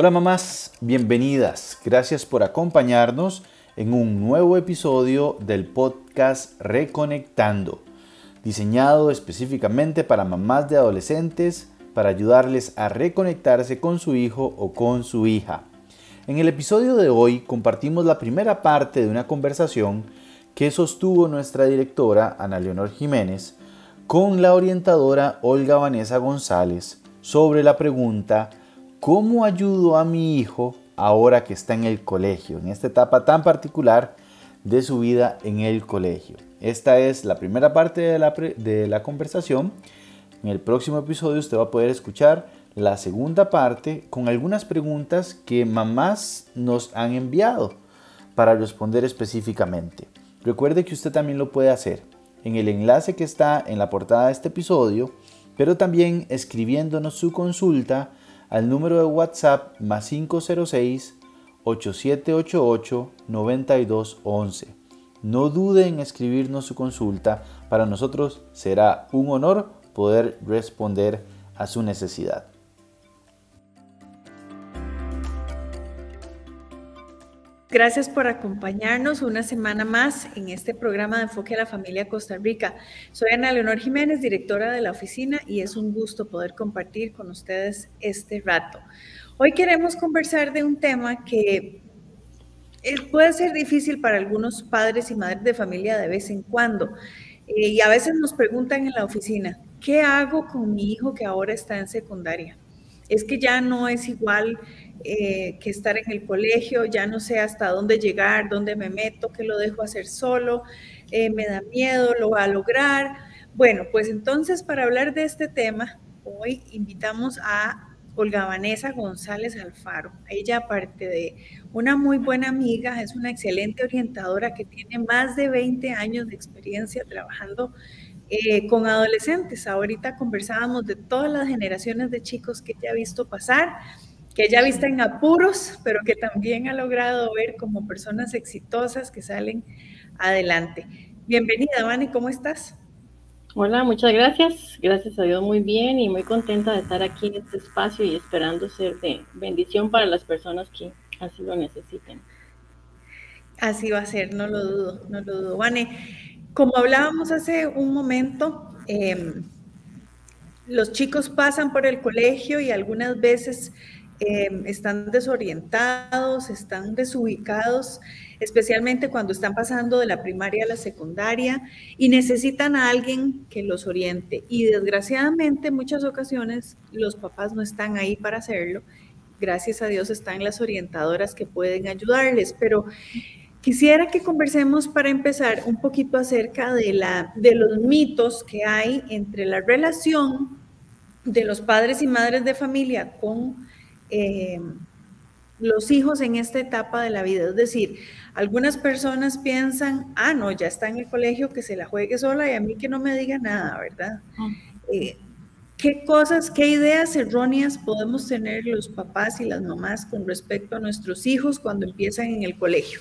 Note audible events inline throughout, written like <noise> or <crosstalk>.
Hola mamás, bienvenidas. Gracias por acompañarnos en un nuevo episodio del podcast Reconectando, diseñado específicamente para mamás de adolescentes para ayudarles a reconectarse con su hijo o con su hija. En el episodio de hoy compartimos la primera parte de una conversación que sostuvo nuestra directora Ana Leonor Jiménez con la orientadora Olga Vanessa González sobre la pregunta ¿Cómo ayudo a mi hijo ahora que está en el colegio, en esta etapa tan particular de su vida en el colegio? Esta es la primera parte de la, de la conversación. En el próximo episodio usted va a poder escuchar la segunda parte con algunas preguntas que mamás nos han enviado para responder específicamente. Recuerde que usted también lo puede hacer en el enlace que está en la portada de este episodio, pero también escribiéndonos su consulta al número de WhatsApp más 506 8788 9211. No dude en escribirnos su consulta, para nosotros será un honor poder responder a su necesidad. Gracias por acompañarnos una semana más en este programa de Enfoque a la Familia Costa Rica. Soy Ana Leonor Jiménez, directora de la oficina, y es un gusto poder compartir con ustedes este rato. Hoy queremos conversar de un tema que eh, puede ser difícil para algunos padres y madres de familia de vez en cuando. Eh, y a veces nos preguntan en la oficina, ¿qué hago con mi hijo que ahora está en secundaria? Es que ya no es igual eh, que estar en el colegio, ya no sé hasta dónde llegar, dónde me meto, que lo dejo hacer solo, eh, me da miedo, lo va a lograr. Bueno, pues entonces para hablar de este tema, hoy invitamos a Olga Vanessa González Alfaro. Ella, aparte de una muy buena amiga, es una excelente orientadora que tiene más de 20 años de experiencia trabajando eh, con adolescentes. Ahorita conversábamos de todas las generaciones de chicos que ella ha visto pasar que ella vista en apuros, pero que también ha logrado ver como personas exitosas que salen adelante. Bienvenida, Vani, ¿cómo estás? Hola, muchas gracias. Gracias a Dios muy bien y muy contenta de estar aquí en este espacio y esperando ser de bendición para las personas que así lo necesiten. Así va a ser, no lo dudo, no lo dudo. Vane, como hablábamos hace un momento, em, los chicos pasan por el colegio y algunas veces Em, están desorientados, están desubicados, especialmente cuando están pasando de la primaria a la secundaria y necesitan a alguien que los oriente. Y desgraciadamente en muchas ocasiones los papás no están ahí para hacerlo. Gracias a Dios están las orientadoras que pueden ayudarles, pero quisiera que conversemos para empezar un poquito acerca de, la, de los mitos que hay entre la relación de los padres y madres de familia con eh, los hijos en esta etapa de la vida. Es decir, algunas personas piensan, ah, no, ya está en el colegio, que se la juegue sola y a mí que no me diga nada, ¿verdad? Eh, ¿Qué cosas, qué ideas erróneas podemos tener los papás y las mamás con respecto a nuestros hijos cuando empiezan en el colegio?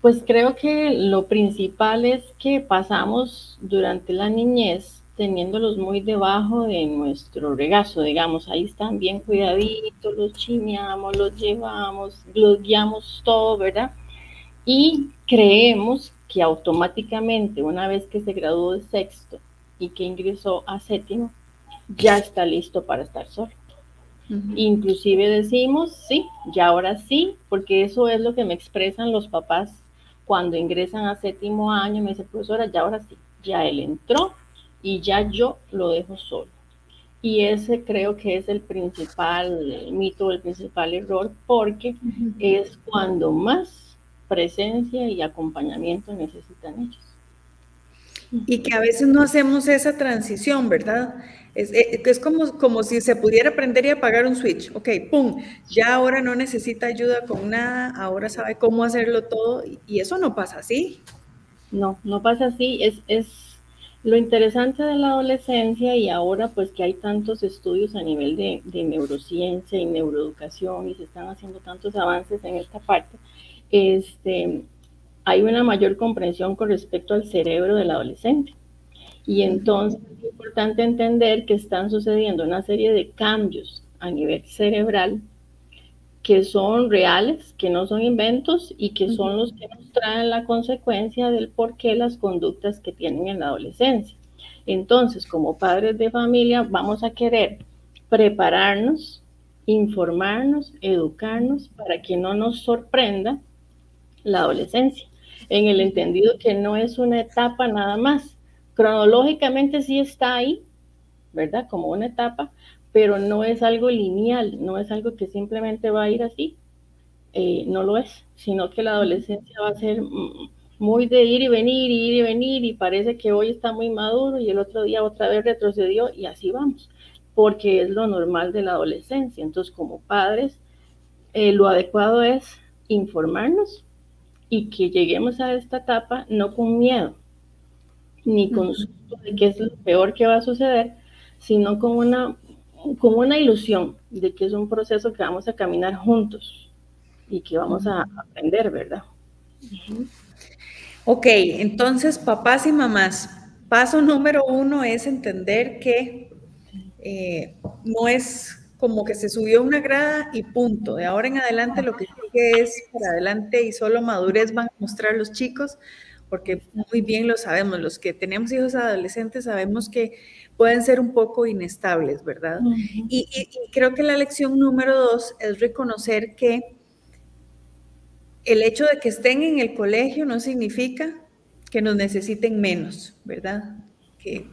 Pues creo que lo principal es que pasamos durante la niñez teniéndolos muy debajo de nuestro regazo, digamos, ahí están bien cuidaditos, los chineamos, los llevamos, los guiamos todo, ¿verdad? Y creemos que automáticamente, una vez que se graduó de sexto y que ingresó a séptimo, ya está listo para estar solo. Inclusive decimos, sí, ya ahora sí, porque eso es lo que me expresan los papás cuando ingresan a séptimo año, me dice, profesora, ya ahora sí, ya él entró, y ya yo lo dejo solo. Y ese creo que es el principal mito, el principal error, porque es cuando más presencia y acompañamiento necesitan ellos. Y que a veces no hacemos esa transición, ¿verdad? Es, eh, es, como, como si se pudiera aprender y apagar un switch. Ok, pum, ya ahora no necesita ayuda con nada, ahora sabe cómo hacerlo todo y eso no pasa así. No, no pasa así. Es, es lo interesante de la adolescencia y ahora pues que hay tantos estudios a nivel de, neurociencia y neuroeducación y se están haciendo tantos avances en esta parte, este, hay una mayor comprensión con respecto al cerebro del adolescente. Y entonces es importante entender que están sucediendo una serie de cambios a nivel cerebral que son reales, que no son inventos y que son los que nos traen la consecuencia del por qué las conductas que tienen en la adolescencia. Entonces, como padres de familia, vamos a querer prepararnos, informarnos, educarnos para que no nos sorprenda la adolescencia, en el entendido que no es una etapa nada más. Cronológicamente sí está ahí, ¿verdad? Como una etapa, pero no es algo lineal, no es algo que simplemente va a ir así, eh, no lo es, sino que la adolescencia va a ser muy de ir y venir, ir y venir, y parece que hoy está muy maduro y el otro día otra vez retrocedió y así vamos, porque es lo normal de la adolescencia. Entonces, como padres, eh, lo adecuado es informarnos y que lleguemos a esta etapa no con miedo, ni con susto de qué es lo peor que va a suceder, sino con una como una ilusión de que es un proceso que vamos a caminar juntos y que vamos a aprender, ¿verdad? Ok, entonces papás y mamás, paso número uno es entender que eh, no es como que se subió una grada y punto. De ahora en adelante lo que sigue es para adelante y solo madurez van a mostrar los chicos, porque muy bien lo sabemos, los que tenemos hijos adolescentes sabemos que pueden ser un poco inestables, ¿verdad? y, creo que la lección número dos es reconocer que el hecho de que estén en el colegio no significa que nos necesiten menos, ¿verdad? Que,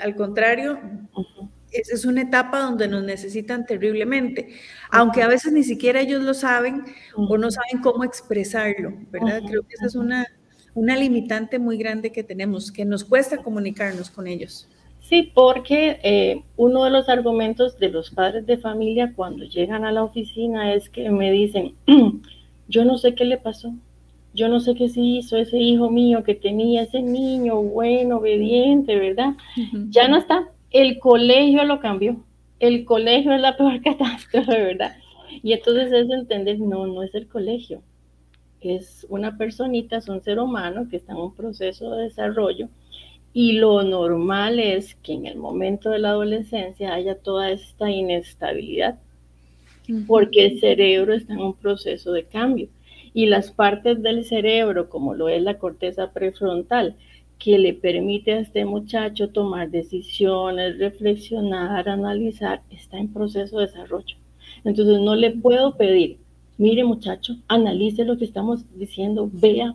al contrario, es, una etapa donde nos necesitan terriblemente, aunque a veces ni siquiera ellos lo saben o no saben cómo expresarlo, ¿verdad? Creo que esa es una, una limitante muy grande que tenemos, que nos cuesta comunicarnos con ellos. Sí, porque eh, uno de los argumentos de los padres de familia cuando llegan a la oficina es que me dicen, <clears throat> yo no sé qué le pasó, yo no sé qué se hizo ese hijo mío que tenía ese niño bueno, obediente, ¿verdad? Ya no está, el colegio lo cambió, el colegio es la <laughs> peor catástrofe, ¿verdad? Y entonces es entender, no, no es el colegio, es una personita, es un ser humano que está en un proceso de desarrollo y lo normal es que en el momento de la adolescencia haya toda esta inestabilidad, porque el cerebro está en un proceso de cambio. Y las partes del cerebro, como lo es la corteza prefrontal, que le permite a este muchacho tomar decisiones, reflexionar, analizar, está en proceso de desarrollo. Entonces no le puedo pedir, mire muchacho, analice lo que estamos diciendo, vea,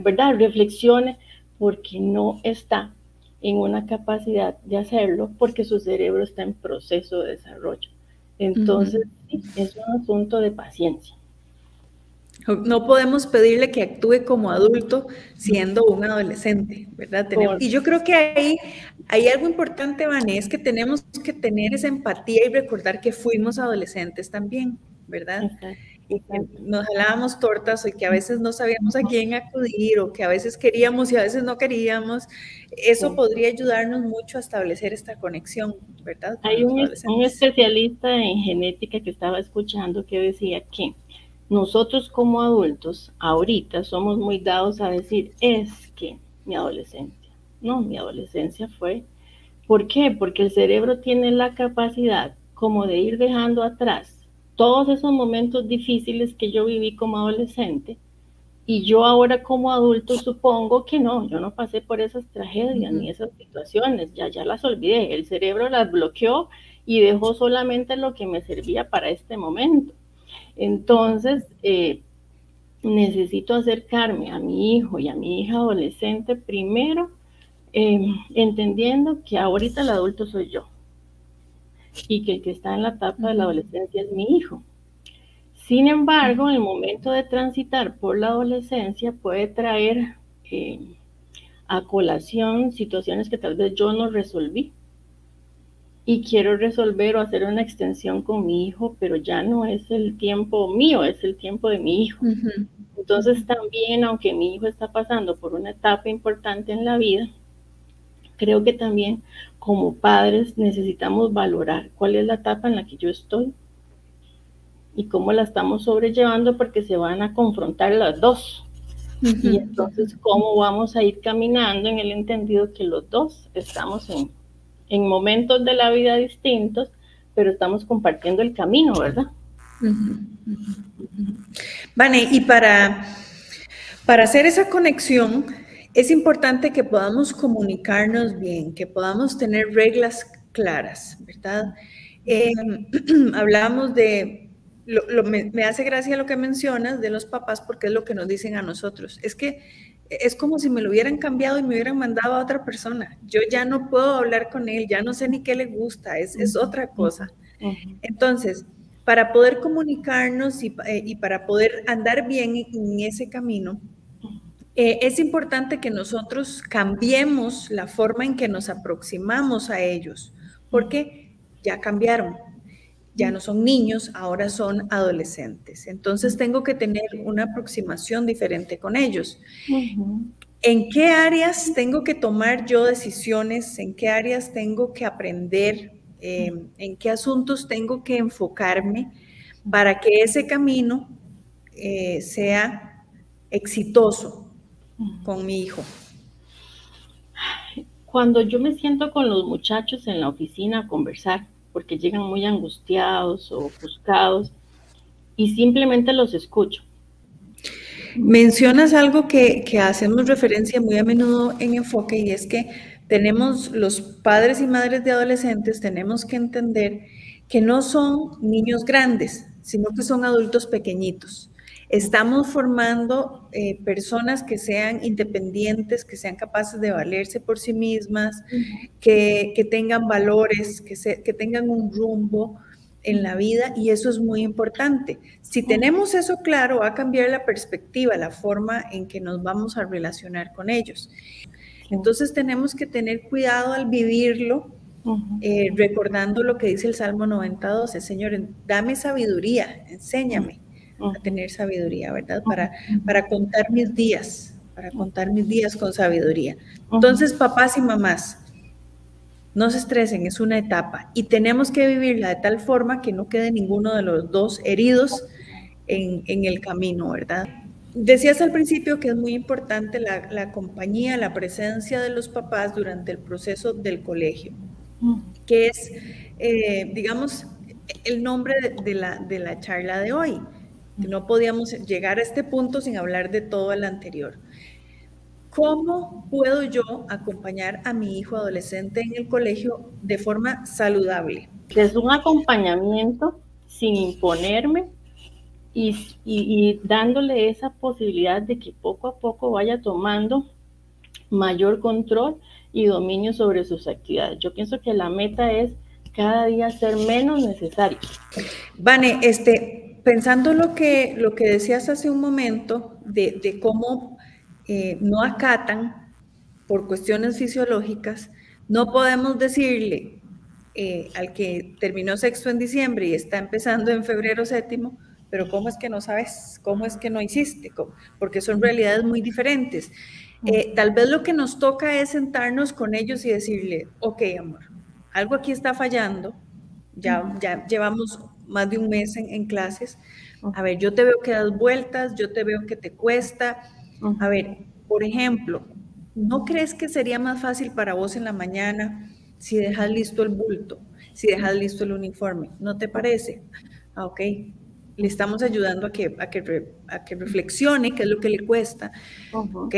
¿verdad? Reflexione, porque no está en una capacidad de hacerlo porque su cerebro está en proceso de desarrollo. Entonces, es un asunto de paciencia. No podemos pedirle que actúe como adulto siendo un adolescente, ¿verdad? y yo creo que ahí hay algo importante, Vane, es que tenemos que tener esa empatía y recordar que fuimos adolescentes también, ¿verdad? y que nos jalábamos tortas y que a veces no sabíamos a quién acudir o que a veces queríamos y a veces no queríamos, eso podría ayudarnos mucho a establecer esta conexión, ¿verdad? Hay un, un, especialista en genética que estaba escuchando que decía que nosotros como adultos ahorita somos muy dados a decir, es que mi adolescencia, no, mi adolescencia fue, ¿por qué? Porque el cerebro tiene la capacidad como de ir dejando atrás todos esos momentos difíciles que yo viví como adolescente y yo ahora como adulto supongo que no, yo no pasé por esas tragedias ni esas situaciones, ya, ya las olvidé, el cerebro las bloqueó y dejó solamente lo que me servía para este momento. Entonces, eh, necesito acercarme a mi hijo y a mi hija adolescente primero, em, entendiendo que ahorita el adulto soy yo y que el que está en la etapa de la adolescencia es mi hijo. Sin embargo, en el momento de transitar por la adolescencia puede traer eh, a colación situaciones que tal vez yo no resolví y quiero resolver o hacer una extensión con mi hijo, pero ya no es el tiempo mío, es el tiempo de mi hijo. Entonces también, aunque mi hijo está pasando por una etapa importante en la vida, creo que también como padres necesitamos valorar cuál es la etapa en la que yo estoy y cómo la estamos sobrellevando porque se van a confrontar las dos. Y entonces, ¿cómo vamos a ir caminando en el entendido que los dos estamos en, en momentos de la vida distintos, pero estamos compartiendo el camino, ¿verdad? Vale, y para, para hacer esa conexión, es importante que podamos comunicarnos bien, que podamos tener reglas claras, ¿verdad? Eh, <clears throat> hablamos de, me, hace gracia lo que mencionas de los papás porque es lo que nos dicen a nosotros. Es que es como si me lo hubieran cambiado y me hubieran mandado a otra persona. Yo ya no puedo hablar con él, ya no sé ni qué le gusta, es, es otra cosa. Entonces, para poder comunicarnos y, eh, para poder andar bien en ese camino, eh, es importante que nosotros cambiemos la forma en que nos aproximamos a ellos, porque ya cambiaron, ya no son niños, ahora son adolescentes. Entonces tengo que tener una aproximación diferente con ellos. ¿En qué áreas tengo que tomar yo decisiones? ¿En qué áreas tengo que aprender? Em, ¿En qué asuntos tengo que enfocarme para que ese camino eh, sea exitoso con mi hijo? Cuando yo me siento con los muchachos en la oficina a conversar, porque llegan muy angustiados o ofuscados y simplemente los escucho. Mencionas algo que, que hacemos referencia muy a menudo en enfoque y es que tenemos los padres y madres de adolescentes, tenemos que entender que no son niños grandes, sino que son adultos pequeñitos. Estamos formando eh, personas que sean independientes, que sean capaces de valerse por sí mismas, que, tengan valores, que, que tengan un rumbo en la vida y eso es muy importante. Si tenemos eso claro, va a cambiar la perspectiva, la forma en que nos vamos a relacionar con ellos. Entonces tenemos que tener cuidado al vivirlo, eh, recordando lo que dice el Salmo 92, Señor, dame sabiduría, enséñame a tener sabiduría, ¿verdad? Para, para contar mis días, para contar mis días con sabiduría. Entonces, papás y mamás, no se estresen, es una etapa y tenemos que vivirla de tal forma que no quede ninguno de los dos heridos en, en el camino, ¿verdad? Decías al principio que es muy importante la, la, compañía, la presencia de los papás durante el proceso del colegio, que es, eh, digamos, el nombre de, la, de la charla de hoy. No podíamos llegar a este punto sin hablar de todo el anterior. ¿Cómo puedo yo acompañar a mi hijo adolescente en el colegio de forma saludable? Es un acompañamiento sin imponerme y, dándole esa posibilidad de que poco a poco vaya tomando mayor control y dominio sobre sus actividades. Yo pienso que la meta es cada día ser menos necesario. Vane, este, pensando lo que, lo que decías hace un momento de, cómo eh, no acatan por cuestiones fisiológicas, no podemos decirle eh, al que terminó sexto en diciembre y está empezando en febrero séptimo, pero ¿cómo es que no sabes? ¿Cómo es que no hiciste? Porque son realidades muy diferentes. Eh, tal vez lo que nos toca es sentarnos con ellos y decirle, ok, amor, algo aquí está fallando, ya, ya llevamos más de un mes en, clases. A ver, yo te veo que das vueltas, yo te veo que te cuesta. A ver, por ejemplo, ¿no crees que sería más fácil para vos en la mañana si dejas listo el bulto, si dejas listo el uniforme? ¿No te parece? Ah, ok. Le estamos ayudando a que, a que, a que reflexione qué es lo que le cuesta. Ok.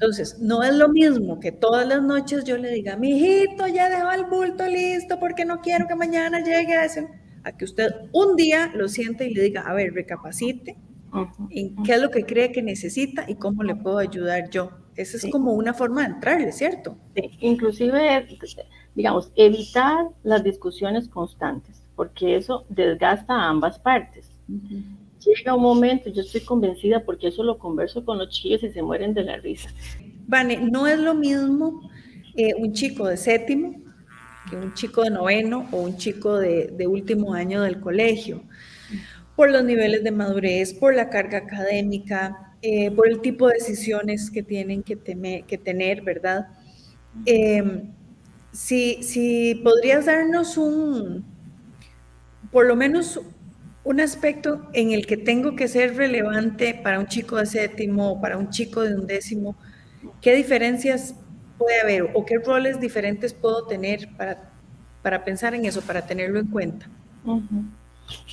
Entonces, no es lo mismo que todas las noches yo le diga, mi hijito, ya dejó el bulto listo porque no quiero que mañana llegue a ese a que usted un día lo siente y le diga, a ver, recapacite en qué es lo que cree que necesita y cómo le puedo ayudar yo. Esa es como una forma de entrarle, ¿cierto? Sí. Inclusive, digamos, evitar las discusiones constantes, porque eso desgasta a ambas partes. Llega un momento, yo estoy convencida, porque eso lo converso con los chicos y se mueren de la risa. Vane, no es lo mismo eh, un chico de séptimo un chico de noveno o un chico de, último año del colegio, por los niveles de madurez, por la carga académica, eh, por el tipo de decisiones que tienen que, que tener, ¿verdad? Em, si, si podrías darnos un, por lo menos un aspecto en el que tengo que ser relevante para un chico de séptimo o para un chico de undécimo, ¿qué diferencias puede haber o qué roles diferentes puedo tener para, para pensar en eso, para tenerlo en cuenta?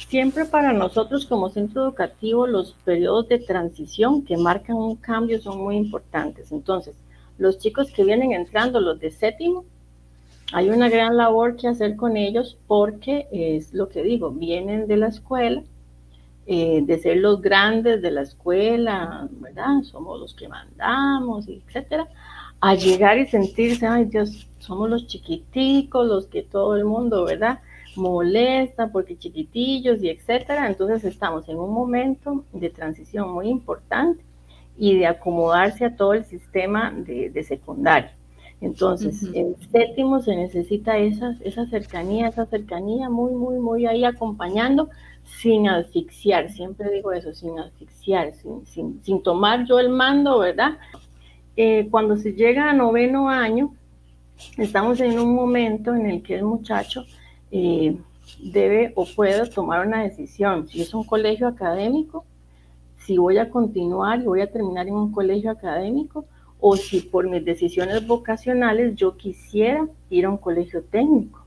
Siempre para nosotros como centro educativo los periodos de transición que marcan un cambio son muy importantes. Entonces, los chicos que vienen entrando, los de séptimo, hay una gran labor que hacer con ellos porque es lo que digo, vienen de la escuela, eh, de ser los grandes de la escuela, ¿verdad? Somos los que mandamos, etcétera, a llegar y sentirse, ay Dios, somos los chiquiticos, los que todo el mundo, ¿verdad? molesta porque chiquitillos y etcétera. Entonces estamos en un momento de transición muy importante y de acomodarse a todo el sistema de, de secundaria. Entonces, en séptimo se necesita esa, esa cercanía, esa cercanía muy, muy, muy ahí acompañando sin asfixiar, siempre digo eso, sin asfixiar, sin, sin, tomar yo el mando, ¿verdad? Eh, cuando se llega a noveno año, estamos en un momento en el que el muchacho eh, debe o puede tomar una decisión. Si es un colegio académico, si voy a continuar y voy a terminar en un colegio académico, o si por mis decisiones vocacionales yo quisiera ir a un colegio técnico,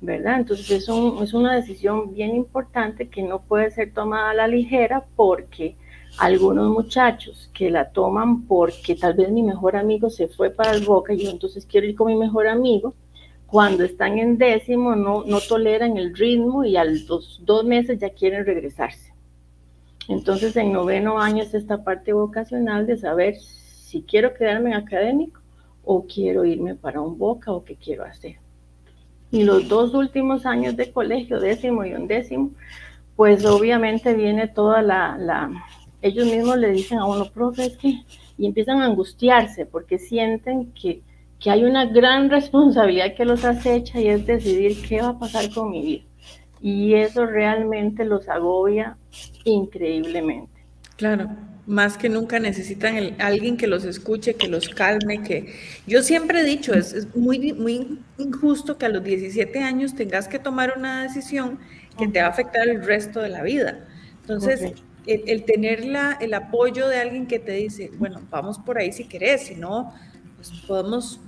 ¿verdad? Entonces es, es una decisión bien importante que no puede ser tomada a la ligera porque algunos muchachos que la toman porque tal vez mi mejor amigo se fue para el Boca y yo entonces quiero ir con mi mejor amigo, cuando están en décimo no, no toleran el ritmo y a los dos meses ya quieren regresarse. Entonces en noveno año es esta parte vocacional de saber si quiero quedarme en académico o quiero irme para un boca o qué quiero hacer. Y los dos últimos años de colegio, décimo y undécimo, pues obviamente viene toda la, la, ellos mismos le dicen a uno, profe, es que, y empiezan a angustiarse porque sienten que que hay una gran <laughs> responsabilidad que los acecha y es decidir qué va a pasar con mi vida. Y eso realmente los agobia increíblemente. Claro, más que nunca necesitan el, alguien que los escuche, que los calme, que yo siempre he dicho, es, muy, muy injusto que a los 17 años tengas que tomar una decisión que te va a afectar el resto de la vida. Entonces, el, tener la, el apoyo de alguien que te dice, bueno, vamos por ahí si querés, si no, pues podemos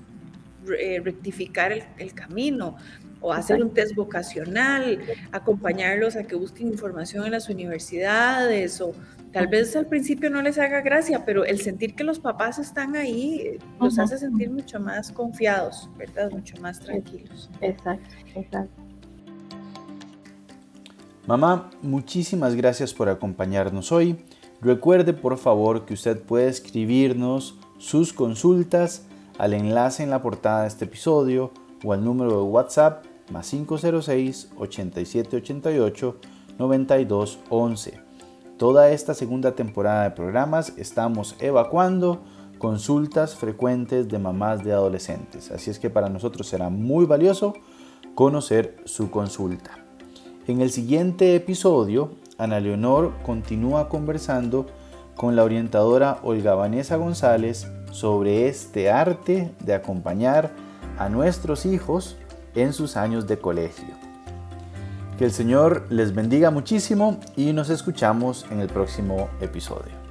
eh, rectificar el, camino o hacer un test vocacional, acompañarlos a que busquen información en las universidades o tal vez al principio no les haga gracia, pero el sentir que los papás están ahí los hace sentir mucho más confiados, ¿verdad? Mucho más tranquilos. Exacto, exacto. Mamá, muchísimas gracias por acompañarnos hoy. Recuerde por favor que usted puede escribirnos sus consultas al enlace en la portada de este episodio o al número de WhatsApp más 506 8788 9211. Toda esta segunda temporada de programas estamos evacuando consultas frecuentes de mamás de adolescentes, así es que para nosotros será muy valioso conocer su consulta. En el siguiente episodio, Ana Leonor continúa conversando con la orientadora Olga Vanessa González sobre este arte de acompañar a nuestros hijos en sus años de colegio. Que el Señor les bendiga muchísimo y nos escuchamos en el próximo episodio.